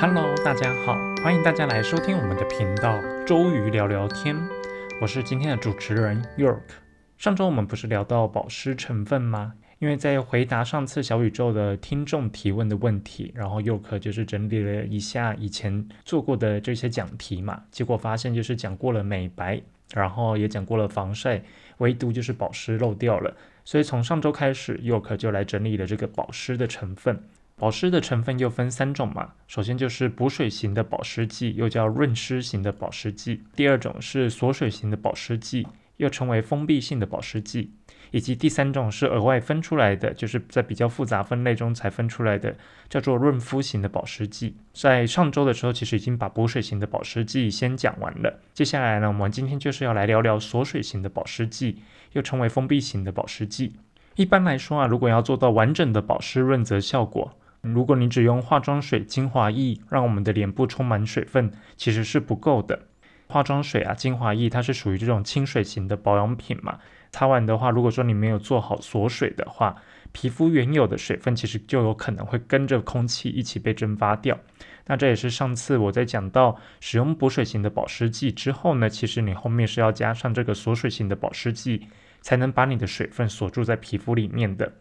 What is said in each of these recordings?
Hello，大家好，欢迎大家来收听我们的频道周瑜聊聊天。我是今天的主持人 York。上周我们不是聊到保湿成分吗？因为在回答上次小宇宙的听众提问的问题，然后 York 就是整理了一下以前做过的这些讲题嘛，结果发现就是讲过了美白，然后也讲过了防晒，唯独就是保湿漏掉了。所以从上周开始，York 就来整理了这个保湿的成分。保湿的成分又分三种嘛，首先就是补水型的保湿剂，又叫润湿型的保湿剂；第二种是锁水型的保湿剂，又称为封闭性的保湿剂；以及第三种是额外分出来的，就是在比较复杂分类中才分出来的，叫做润肤型的保湿剂。在上周的时候，其实已经把补水型的保湿剂先讲完了，接下来呢，我们今天就是要来聊聊锁水型的保湿剂，又称为封闭型的保湿剂。一般来说啊，如果要做到完整的保湿润泽效果，如果你只用化妆水、精华液让我们的脸部充满水分，其实是不够的。化妆水啊、精华液，它是属于这种清水型的保养品嘛。擦完的话，如果说你没有做好锁水的话，皮肤原有的水分其实就有可能会跟着空气一起被蒸发掉。那这也是上次我在讲到使用补水型的保湿剂之后呢，其实你后面是要加上这个锁水型的保湿剂，才能把你的水分锁住在皮肤里面的。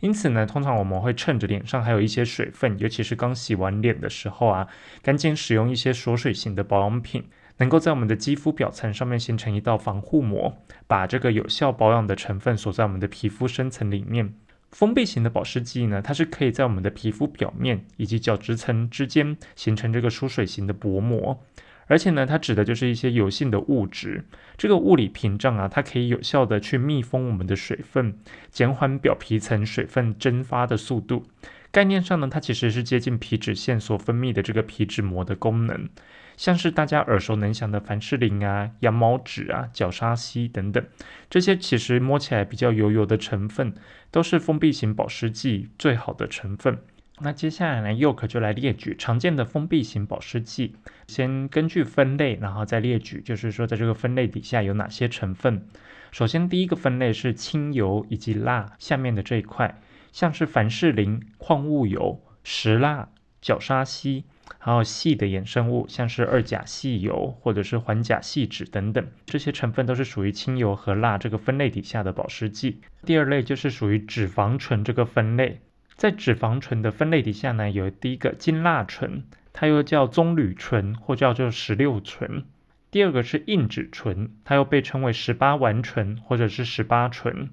因此呢，通常我们会趁着脸上还有一些水分，尤其是刚洗完脸的时候啊，赶紧使用一些锁水型的保养品，能够在我们的肌肤表层上面形成一道防护膜，把这个有效保养的成分锁在我们的皮肤深层里面。封闭型的保湿剂呢，它是可以在我们的皮肤表面以及角质层之间形成这个疏水型的薄膜。而且呢，它指的就是一些油性的物质，这个物理屏障啊，它可以有效的去密封我们的水分，减缓表皮层水分蒸发的速度。概念上呢，它其实是接近皮脂腺所分泌的这个皮脂膜的功能，像是大家耳熟能详的凡士林啊、羊毛脂啊、角鲨烯等等，这些其实摸起来比较油油的成分，都是封闭型保湿剂最好的成分。那接下来呢，Yoke 就来列举常见的封闭型保湿剂，先根据分类，然后再列举，就是说在这个分类底下有哪些成分。首先第一个分类是清油以及蜡下面的这一块，像是凡士林、矿物油、石蜡、角鲨烯，还有细的衍生物，像是二甲细油或者是环甲细酯等等，这些成分都是属于清油和蜡这个分类底下的保湿剂。第二类就是属于脂肪醇这个分类。在脂肪醇的分类底下呢，有第一个金蜡醇，它又叫棕榈醇或叫做石榴醇。第二个是硬脂醇，它又被称为十八烷醇或者是十八醇。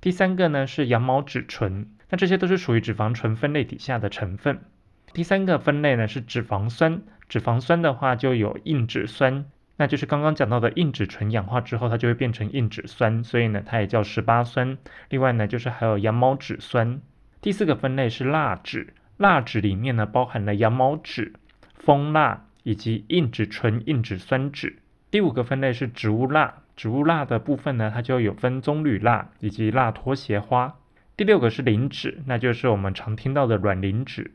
第三个呢是羊毛脂醇，那这些都是属于脂肪醇分类底下的成分。第三个分类呢是脂肪酸，脂肪酸的话就有硬脂酸，那就是刚刚讲到的硬脂醇氧化之后，它就会变成硬脂酸，所以呢它也叫十八酸。另外呢就是还有羊毛脂酸。第四个分类是蜡脂，蜡脂里面呢包含了羊毛脂、蜂蜡以及硬脂醇、硬脂酸酯。第五个分类是植物蜡，植物蜡的部分呢它就有分棕榈蜡以及蜡拖鞋花。第六个是磷脂，那就是我们常听到的卵磷脂。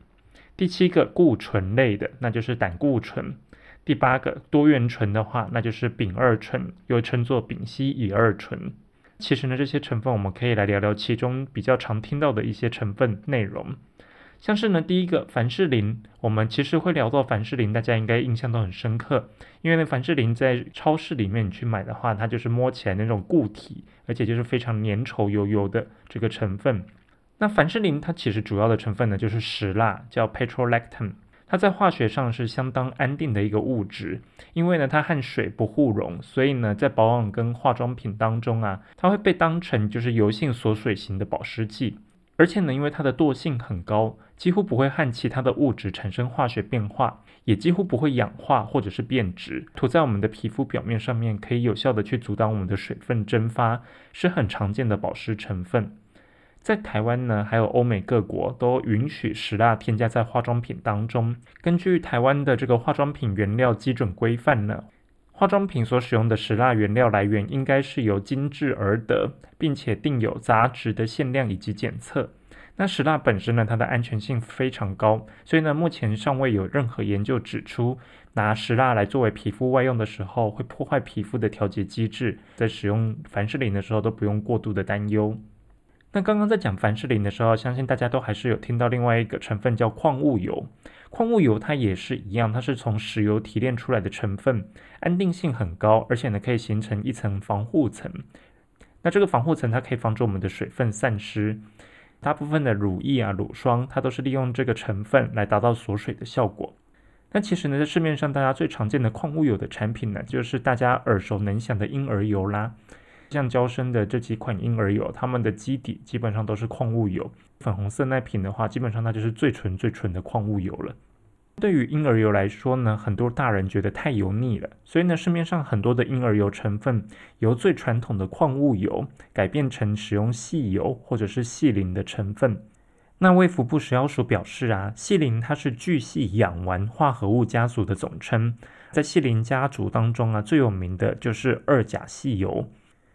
第七个固醇类的，那就是胆固醇。第八个多元醇的话，那就是丙二醇，又称作丙烯乙二醇。其实呢，这些成分我们可以来聊聊其中比较常听到的一些成分内容，像是呢，第一个凡士林，我们其实会聊到凡士林，大家应该印象都很深刻，因为呢，凡士林在超市里面你去买的话，它就是摸起来那种固体，而且就是非常粘稠油油的这个成分。那凡士林它其实主要的成分呢就是石蜡，叫 petrolactam。它在化学上是相当安定的一个物质，因为呢它和水不互溶，所以呢在保养跟化妆品当中啊，它会被当成就是油性锁水型的保湿剂，而且呢因为它的惰性很高，几乎不会和其他的物质产生化学变化，也几乎不会氧化或者是变质，涂在我们的皮肤表面上面可以有效的去阻挡我们的水分蒸发，是很常见的保湿成分。在台湾呢，还有欧美各国都允许石蜡添加在化妆品当中。根据台湾的这个化妆品原料基准规范呢，化妆品所使用的石蜡原料来源应该是由精制而得，并且定有杂质的限量以及检测。那石蜡本身呢，它的安全性非常高，所以呢，目前尚未有任何研究指出拿石蜡来作为皮肤外用的时候会破坏皮肤的调节机制。在使用凡士林的时候都不用过度的担忧。那刚刚在讲凡士林的时候，相信大家都还是有听到另外一个成分叫矿物油。矿物油它也是一样，它是从石油提炼出来的成分，安定性很高，而且呢可以形成一层防护层。那这个防护层它可以防止我们的水分散失。大部分的乳液啊、乳霜，它都是利用这个成分来达到锁水的效果。那其实呢，在市面上大家最常见的矿物油的产品呢，就是大家耳熟能详的婴儿油啦。像娇生的这几款婴儿油，它们的基底基本上都是矿物油。粉红色那瓶的话，基本上它就是最纯最纯的矿物油了。对于婴儿油来说呢，很多大人觉得太油腻了，所以呢，市面上很多的婴儿油成分由最传统的矿物油改变成使用细油或者是细磷的成分。那卫福部食药署表示啊，细磷它是聚细氧烷化合物家族的总称，在细磷家族当中啊，最有名的就是二甲细油。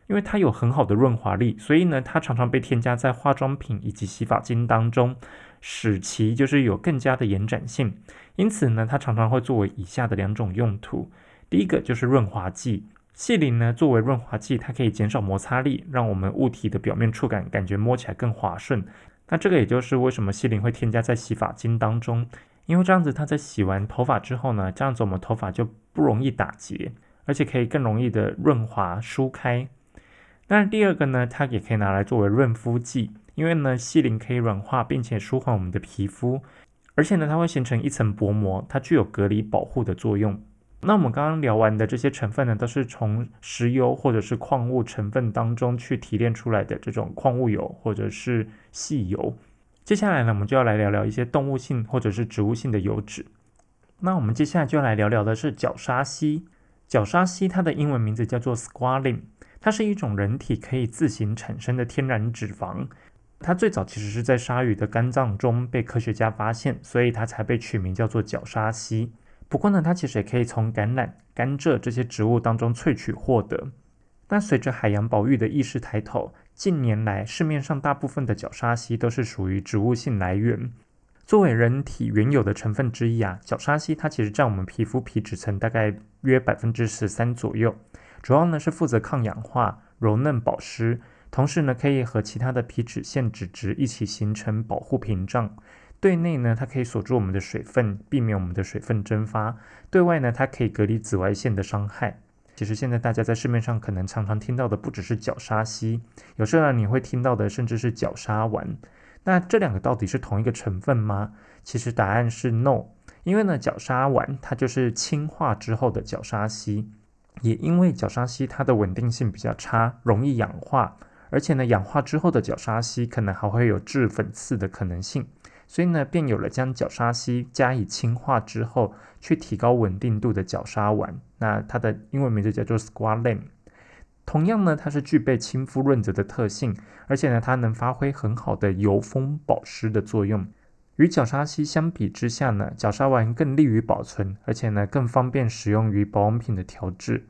因为它有很好的润滑力，所以呢，它常常被添加在化妆品以及洗发精当中，使其就是有更加的延展性。因此呢，它常常会作为以下的两种用途。第一个就是润滑剂，细磷呢作为润滑剂，它可以减少摩擦力，让我们物体的表面触感感觉摸起来更滑顺。那这个也就是为什么细磷会添加在洗发精当中，因为这样子它在洗完头发之后呢，这样子我们头发就不容易打结，而且可以更容易的润滑舒开。那第二个呢，它也可以拿来作为润肤剂，因为呢，细磷可以软化并且舒缓我们的皮肤，而且呢，它会形成一层薄膜，它具有隔离保护的作用。那我们刚刚聊完的这些成分呢，都是从石油或者是矿物成分当中去提炼出来的这种矿物油或者是细油。接下来呢，我们就要来聊聊一些动物性或者是植物性的油脂。那我们接下来就要来聊聊的是角鲨烯。角鲨烯它的英文名字叫做 squalene。它是一种人体可以自行产生的天然脂肪，它最早其实是在鲨鱼的肝脏中被科学家发现，所以它才被取名叫做角鲨烯。不过呢，它其实也可以从橄榄、甘蔗这些植物当中萃取获得。但随着海洋保育的意识抬头，近年来市面上大部分的角鲨烯都是属于植物性来源。作为人体原有的成分之一啊，角鲨烯它其实占我们皮肤皮脂层大概约百分之十三左右。主要呢是负责抗氧化、柔嫩、保湿，同时呢可以和其他的皮脂腺脂质一起形成保护屏障。对内呢它可以锁住我们的水分，避免我们的水分蒸发；对外呢它可以隔离紫外线的伤害。其实现在大家在市面上可能常常听到的不只是角鲨烯，有时候呢你会听到的甚至是角鲨烷。那这两个到底是同一个成分吗？其实答案是 no，因为呢角鲨烷它就是氢化之后的角鲨烯。也因为角鲨烯它的稳定性比较差，容易氧化，而且呢，氧化之后的角鲨烯可能还会有致粉刺的可能性，所以呢，便有了将角鲨烯加以氢化之后，去提高稳定度的角鲨烷。那它的英文名字叫做 squalene。同样呢，它是具备亲肤润泽的特性，而且呢，它能发挥很好的油封保湿的作用。与角鲨烯相比之下呢，角鲨烷更利于保存，而且呢更方便使用于保养品的调制。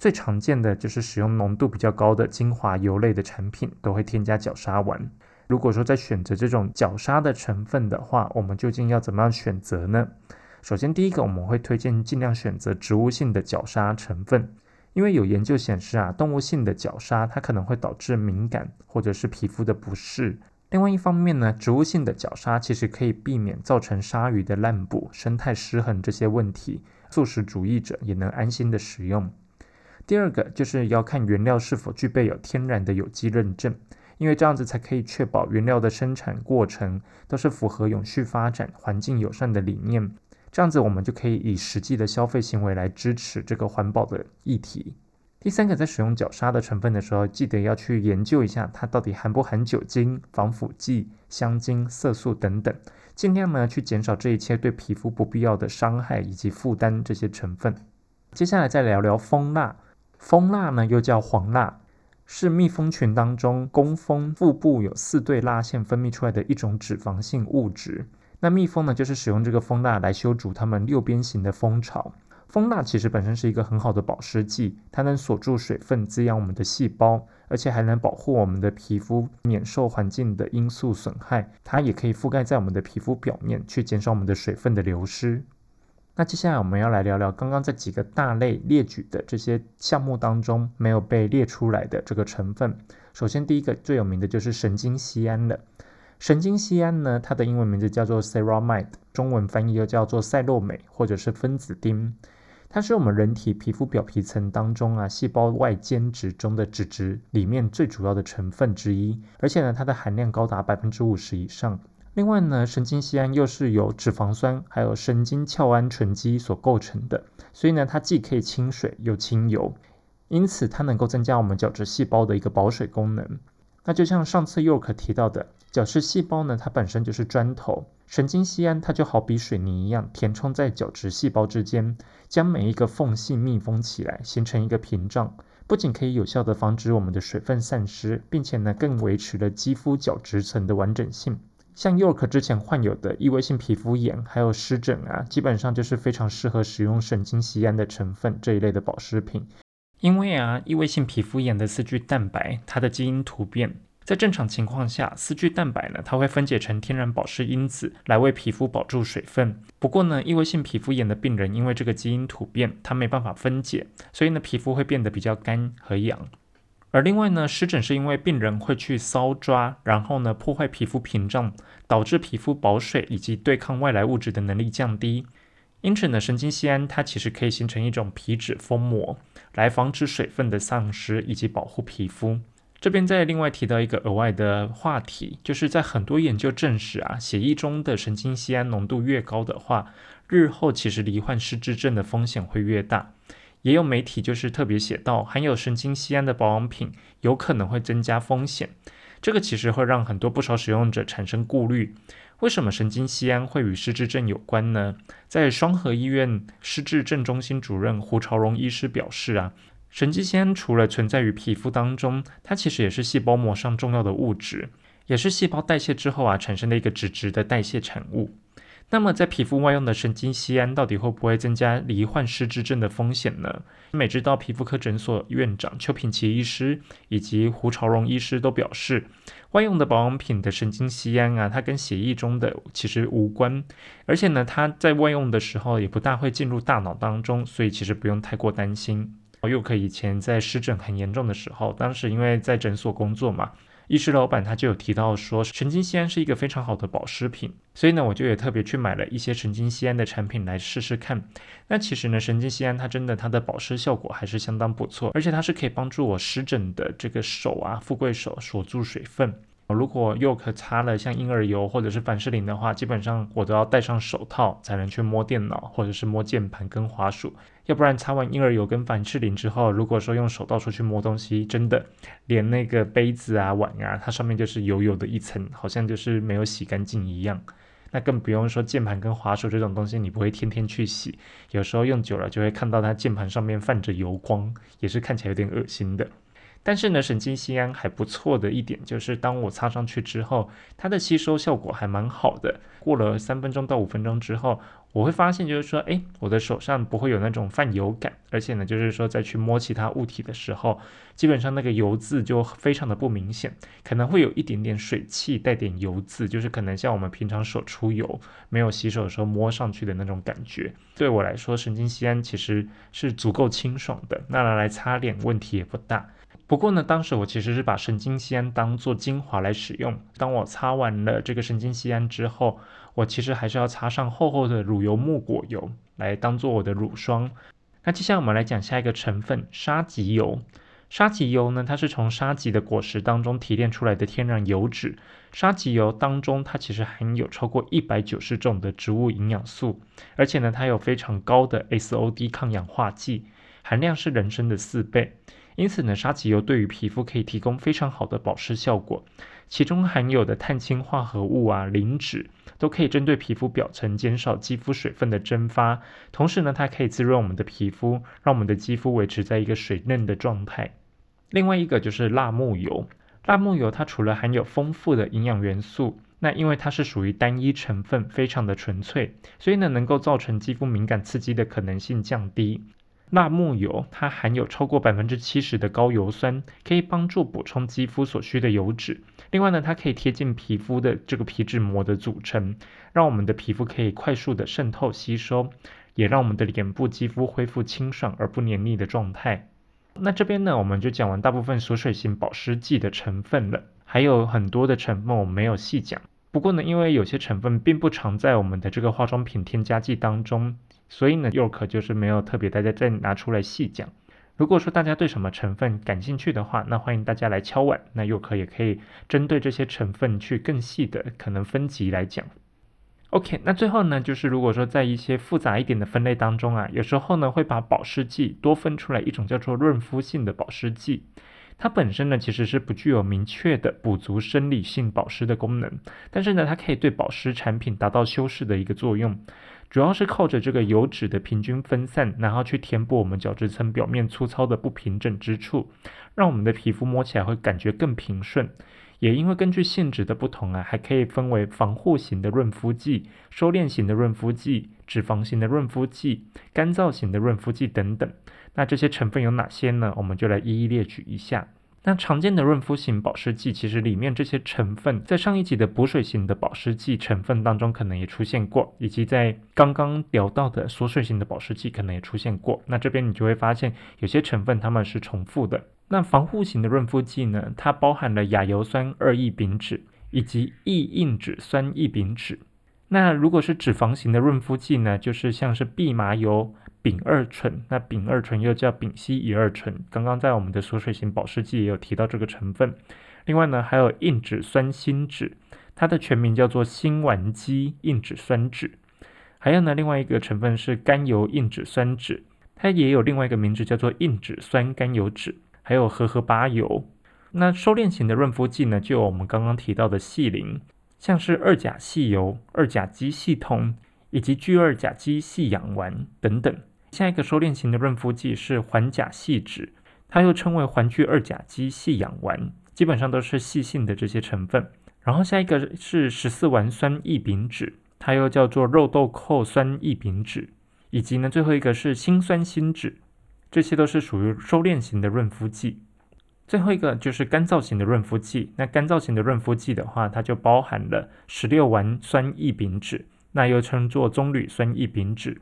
最常见的就是使用浓度比较高的精华油类的产品都会添加角鲨烷。如果说在选择这种角鲨的成分的话，我们究竟要怎么样选择呢？首先，第一个我们会推荐尽量选择植物性的角鲨成分，因为有研究显示啊，动物性的角鲨它可能会导致敏感或者是皮肤的不适。另外一方面呢，植物性的绞杀其实可以避免造成鲨鱼的滥捕、生态失衡这些问题，素食主义者也能安心的食用。第二个就是要看原料是否具备有天然的有机认证，因为这样子才可以确保原料的生产过程都是符合永续发展、环境友善的理念。这样子我们就可以以实际的消费行为来支持这个环保的议题。第三个，在使用角鲨的成分的时候，记得要去研究一下它到底含不含酒精、防腐剂、香精、色素等等，尽量呢去减少这一切对皮肤不必要的伤害以及负担这些成分。接下来再聊聊蜂蜡，蜂蜡呢又叫黄蜡，是蜜蜂群当中工蜂腹部有四对蜡腺分泌出来的一种脂肪性物质。那蜜蜂呢就是使用这个蜂蜡来修筑它们六边形的蜂巢。蜂蜡其实本身是一个很好的保湿剂，它能锁住水分，滋养我们的细胞，而且还能保护我们的皮肤免受环境的因素损害。它也可以覆盖在我们的皮肤表面，去减少我们的水分的流失。那接下来我们要来聊聊刚刚这几个大类列举的这些项目当中没有被列出来的这个成分。首先，第一个最有名的就是神经酰胺了。神经酰胺呢，它的英文名字叫做 ceramide，中文翻译又叫做赛洛美或者是分子丁。它是我们人体皮肤表皮层当中啊细胞外间质中的脂质里面最主要的成分之一，而且呢，它的含量高达百分之五十以上。另外呢，神经酰胺又是由脂肪酸还有神经鞘胺醇基所构成的，所以呢，它既可以亲水又清油，因此它能够增加我们角质细胞的一个保水功能。那就像上次 York 提到的，角质细胞呢，它本身就是砖头，神经酰胺它就好比水泥一样，填充在角质细胞之间，将每一个缝隙密封起来，形成一个屏障，不仅可以有效的防止我们的水分散失，并且呢，更维持了肌肤角质层的完整性。像 York 之前患有的异位性皮肤炎，还有湿疹啊，基本上就是非常适合使用神经酰胺的成分这一类的保湿品。因为啊，异位性皮肤炎的四聚蛋白，它的基因突变，在正常情况下，四聚蛋白呢，它会分解成天然保湿因子来为皮肤保住水分。不过呢，异位性皮肤炎的病人因为这个基因突变，它没办法分解，所以呢，皮肤会变得比较干和痒。而另外呢，湿疹是因为病人会去搔抓，然后呢破坏皮肤屏障，导致皮肤保水以及对抗外来物质的能力降低。因此呢，神经酰胺它其实可以形成一种皮脂封膜，来防止水分的丧失以及保护皮肤。这边再另外提到一个额外的话题，就是在很多研究证实啊，血液中的神经酰胺浓度越高的话，日后其实罹患失智症的风险会越大。也有媒体就是特别写到，含有神经酰胺的保养品有可能会增加风险。这个其实会让很多不少使用者产生顾虑：为什么神经酰胺会与失智症有关呢？在双河医院失智症中心主任胡朝荣医师表示啊，神经酰胺除了存在于皮肤当中，它其实也是细胞膜上重要的物质，也是细胞代谢之后啊产生的一个脂质的代谢产物。那么，在皮肤外用的神经酰胺到底会不会增加罹患失智症的风险呢？美知道皮肤科诊所院长邱品奇医师以及胡朝荣医师都表示，外用的保养品的神经酰胺啊，它跟血液中的其实无关，而且呢，它在外用的时候也不大会进入大脑当中，所以其实不用太过担心。又可以前在湿疹很严重的时候，当时因为在诊所工作嘛。医师老板他就有提到说，神经酰胺是一个非常好的保湿品，所以呢，我就也特别去买了一些神经酰胺的产品来试试看。那其实呢，神经酰胺它真的它的保湿效果还是相当不错，而且它是可以帮助我湿疹的这个手啊，富贵手锁住水分。如果又可擦了像婴儿油或者是凡士林的话，基本上我都要戴上手套才能去摸电脑或者是摸键盘跟滑鼠，要不然擦完婴儿油跟凡士林之后，如果说用手到处去摸东西，真的连那个杯子啊碗啊，它上面就是油油的一层，好像就是没有洗干净一样。那更不用说键盘跟滑鼠这种东西，你不会天天去洗，有时候用久了就会看到它键盘上面泛着油光，也是看起来有点恶心的。但是呢，神经酰胺还不错的一点就是，当我擦上去之后，它的吸收效果还蛮好的。过了三分钟到五分钟之后，我会发现就是说，哎，我的手上不会有那种泛油感，而且呢，就是说再去摸其他物体的时候，基本上那个油渍就非常的不明显，可能会有一点点水汽带点油渍，就是可能像我们平常手出油没有洗手的时候摸上去的那种感觉。对我来说，神经酰胺其实是足够清爽的，那拿来擦脸问题也不大。不过呢，当时我其实是把神经酰胺当做精华来使用。当我擦完了这个神经酰胺之后，我其实还是要擦上厚厚的乳油木果油来当做我的乳霜。那接下来我们来讲下一个成分——沙棘油。沙棘油呢，它是从沙棘的果实当中提炼出来的天然油脂。沙棘油当中，它其实含有超过一百九十种的植物营养素，而且呢，它有非常高的 SOD 抗氧化剂含量是人参的四倍。因此呢，沙棘油对于皮肤可以提供非常好的保湿效果，其中含有的碳氢化合物啊、磷脂都可以针对皮肤表层减少肌肤水分的蒸发，同时呢，它可以滋润我们的皮肤，让我们的肌肤维持在一个水嫩的状态。另外一个就是辣木油，辣木油它除了含有丰富的营养元素，那因为它是属于单一成分，非常的纯粹，所以呢，能够造成肌肤敏感刺激的可能性降低。辣木油它含有超过百分之七十的高油酸，可以帮助补充肌肤所需的油脂。另外呢，它可以贴近皮肤的这个皮脂膜的组成，让我们的皮肤可以快速的渗透吸收。也让我们的脸部肌肤恢复清爽而不黏腻的状态。那这边呢，我们就讲完大部分锁水型保湿剂的成分了，还有很多的成分我们没有细讲。不过呢，因为有些成分并不常在我们的这个化妆品添加剂当中，所以呢，又可就是没有特别大家再拿出来细讲。如果说大家对什么成分感兴趣的话，那欢迎大家来敲碗，那又可也可以针对这些成分去更细的可能分级来讲。OK，那最后呢，就是如果说在一些复杂一点的分类当中啊，有时候呢会把保湿剂多分出来一种叫做润肤性的保湿剂，它本身呢其实是不具有明确的补足生理性保湿的功能，但是呢它可以对保湿产品达到修饰的一个作用，主要是靠着这个油脂的平均分散，然后去填补我们角质层表面粗糙的不平整之处，让我们的皮肤摸起来会感觉更平顺。也因为根据性质的不同啊，还可以分为防护型的润肤剂、收敛型的润肤剂、脂肪型的润肤剂、干燥型的润肤剂等等。那这些成分有哪些呢？我们就来一一列举一下。那常见的润肤型保湿剂，其实里面这些成分在上一集的补水型的保湿剂成分当中可能也出现过，以及在刚刚聊到的锁水型的保湿剂可能也出现过。那这边你就会发现有些成分它们是重复的。那防护型的润肤剂呢？它包含了亚油酸二异丙酯以及异硬脂酸异丙酯。那如果是脂肪型的润肤剂呢？就是像是蓖麻油、丙二醇。那丙二醇又叫丙烯乙二醇，刚刚在我们的锁水型保湿剂也有提到这个成分。另外呢，还有硬脂酸锌酯，它的全名叫做辛烷基硬脂酸酯。还有呢，另外一个成分是甘油硬脂酸酯，它也有另外一个名字叫做硬脂酸甘油酯。还有荷荷巴油，那收敛型的润肤剂呢，就有我们刚刚提到的细磷，像是二甲细油、二甲基系统以及聚二甲基细氧烷等等。下一个收敛型的润肤剂是环甲细酯，它又称为环聚二甲基细氧烷，基本上都是细性的这些成分。然后下一个是十四烷酸异丙酯，它又叫做肉豆蔻酸异丙酯，以及呢最后一个是辛酸锌酯。这些都是属于收敛型的润肤剂，最后一个就是干燥型的润肤剂。那干燥型的润肤剂的话，它就包含了十六烷酸异丙酯，那又称作棕榈酸异丙酯，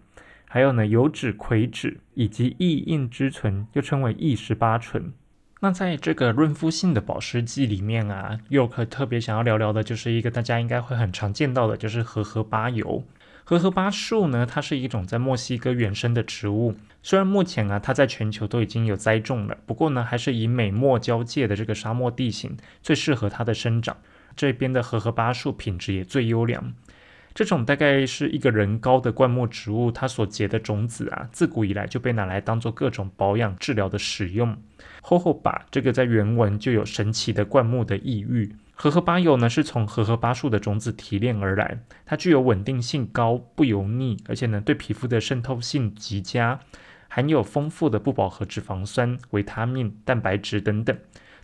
还有呢油脂葵酯以及异硬脂醇，又称为异十八醇。那在这个润肤性的保湿剂里面啊，又可特别想要聊聊的，就是一个大家应该会很常见到的，就是荷荷巴油。荷荷巴树呢，它是一种在墨西哥原生的植物。虽然目前啊，它在全球都已经有栽种了，不过呢，还是以美墨交界的这个沙漠地形最适合它的生长。这边的荷荷巴树品质也最优良。这种大概是一个人高的灌木植物，它所结的种子啊，自古以来就被拿来当做各种保养治疗的使用。吼吼巴这个在原文就有神奇的灌木的意喻。荷荷巴油呢，是从荷荷巴树的种子提炼而来，它具有稳定性高、不油腻，而且呢对皮肤的渗透性极佳，含有丰富的不饱和脂肪酸、维他命、蛋白质等等。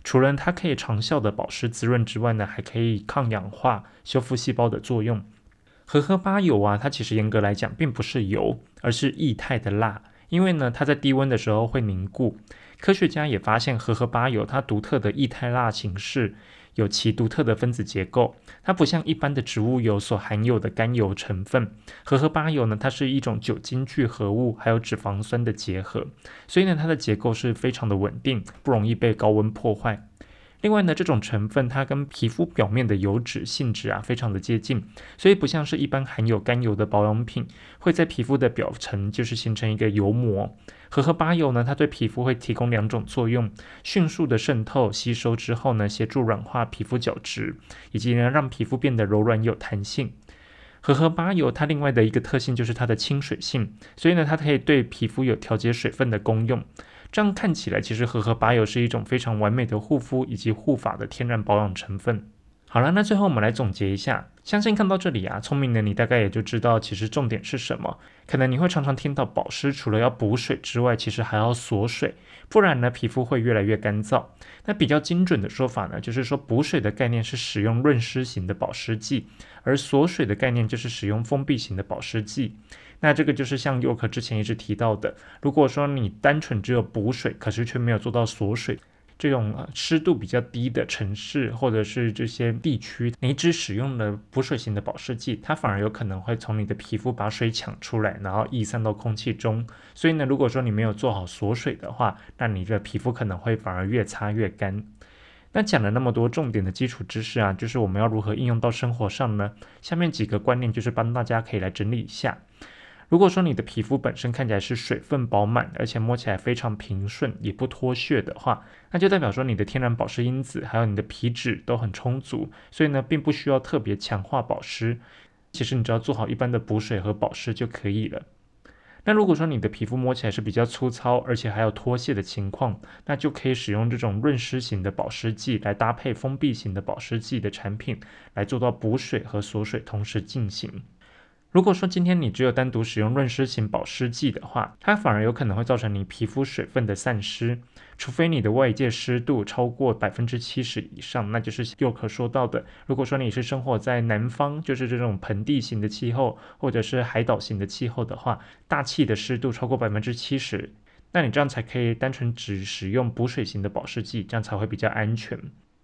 除了它可以长效的保湿滋润之外呢，还可以抗氧化、修复细胞的作用。荷荷巴油啊，它其实严格来讲并不是油，而是液态的蜡，因为呢它在低温的时候会凝固。科学家也发现荷荷巴油它独特的液态蜡形式。有其独特的分子结构，它不像一般的植物油所含有的甘油成分。荷荷巴油呢，它是一种酒精聚合物，还有脂肪酸的结合，所以呢，它的结构是非常的稳定，不容易被高温破坏。另外呢，这种成分它跟皮肤表面的油脂性质啊非常的接近，所以不像是一般含有甘油的保养品会在皮肤的表层就是形成一个油膜。荷荷巴油呢，它对皮肤会提供两种作用：迅速的渗透吸收之后呢，协助软化皮肤角质，以及呢让皮肤变得柔软有弹性。荷荷巴油它另外的一个特性就是它的亲水性，所以呢它可以对皮肤有调节水分的功用。这样看起来，其实荷荷巴油是一种非常完美的护肤以及护发的天然保养成分。好了，那最后我们来总结一下，相信看到这里啊，聪明的你大概也就知道，其实重点是什么。可能你会常常听到保湿除了要补水之外，其实还要锁水，不然呢皮肤会越来越干燥。那比较精准的说法呢，就是说补水的概念是使用润湿型的保湿剂，而锁水的概念就是使用封闭型的保湿剂。那这个就是像佑可之前一直提到的，如果说你单纯只有补水，可是却没有做到锁水，这种湿度比较低的城市或者是这些地区，你只使用了补水型的保湿剂，它反而有可能会从你的皮肤把水抢出来，然后逸散到空气中。所以呢，如果说你没有做好锁水的话，那你的皮肤可能会反而越擦越干。那讲了那么多重点的基础知识啊，就是我们要如何应用到生活上呢？下面几个观念就是帮大家可以来整理一下。如果说你的皮肤本身看起来是水分饱满，而且摸起来非常平顺，也不脱屑的话，那就代表说你的天然保湿因子还有你的皮脂都很充足，所以呢，并不需要特别强化保湿。其实你只要做好一般的补水和保湿就可以了。那如果说你的皮肤摸起来是比较粗糙，而且还有脱屑的情况，那就可以使用这种润湿型的保湿剂来搭配封闭型的保湿剂的产品，来做到补水和锁水同时进行。如果说今天你只有单独使用润湿型保湿剂的话，它反而有可能会造成你皮肤水分的散失，除非你的外界湿度超过百分之七十以上，那就是又可说到的。如果说你是生活在南方，就是这种盆地型的气候，或者是海岛型的气候的话，大气的湿度超过百分之七十，那你这样才可以单纯只使用补水型的保湿剂，这样才会比较安全。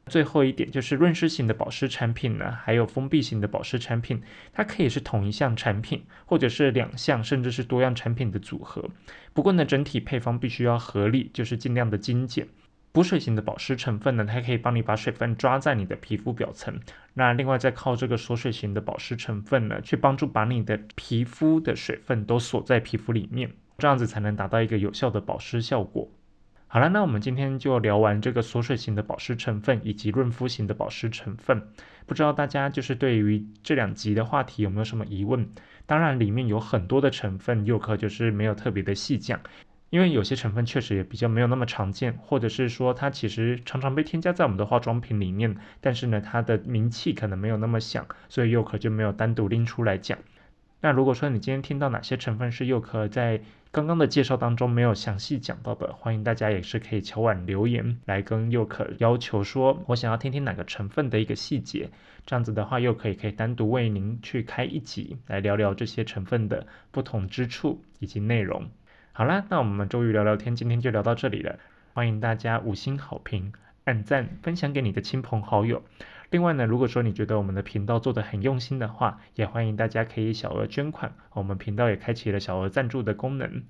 最后一点就是润湿型的保湿产品呢，还有封闭型的保湿产品，它可以是同一项产品，或者是两项，甚至是多样产品的组合。不过呢，整体配方必须要合理，就是尽量的精简。补水型的保湿成分呢，它可以帮你把水分抓在你的皮肤表层。那另外再靠这个锁水型的保湿成分呢，去帮助把你的皮肤的水分都锁在皮肤里面，这样子才能达到一个有效的保湿效果。好了，那我们今天就聊完这个锁水型的保湿成分以及润肤型的保湿成分。不知道大家就是对于这两集的话题有没有什么疑问？当然，里面有很多的成分，又可就是没有特别的细讲，因为有些成分确实也比较没有那么常见，或者是说它其实常常被添加在我们的化妆品里面，但是呢，它的名气可能没有那么响，所以又可就没有单独拎出来讲。那如果说你今天听到哪些成分是又可在刚刚的介绍当中没有详细讲到的，欢迎大家也是可以敲碗留言来跟佑可要求说，我想要听听哪个成分的一个细节，这样子的话又可以可以单独为您去开一集来聊聊这些成分的不同之处以及内容。好啦，那我们周瑜聊聊天今天就聊到这里了，欢迎大家五星好评、按赞、分享给你的亲朋好友。另外呢，如果说你觉得我们的频道做的很用心的话，也欢迎大家可以小额捐款，我们频道也开启了小额赞助的功能。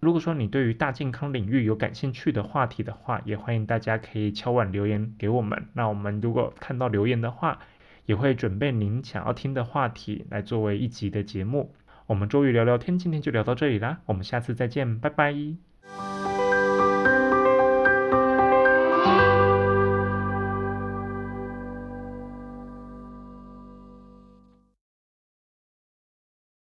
如果说你对于大健康领域有感兴趣的话题的话，也欢迎大家可以敲碗留言给我们。那我们如果看到留言的话，也会准备您想要听的话题来作为一集的节目。我们周瑜聊聊天，今天就聊到这里啦，我们下次再见，拜拜。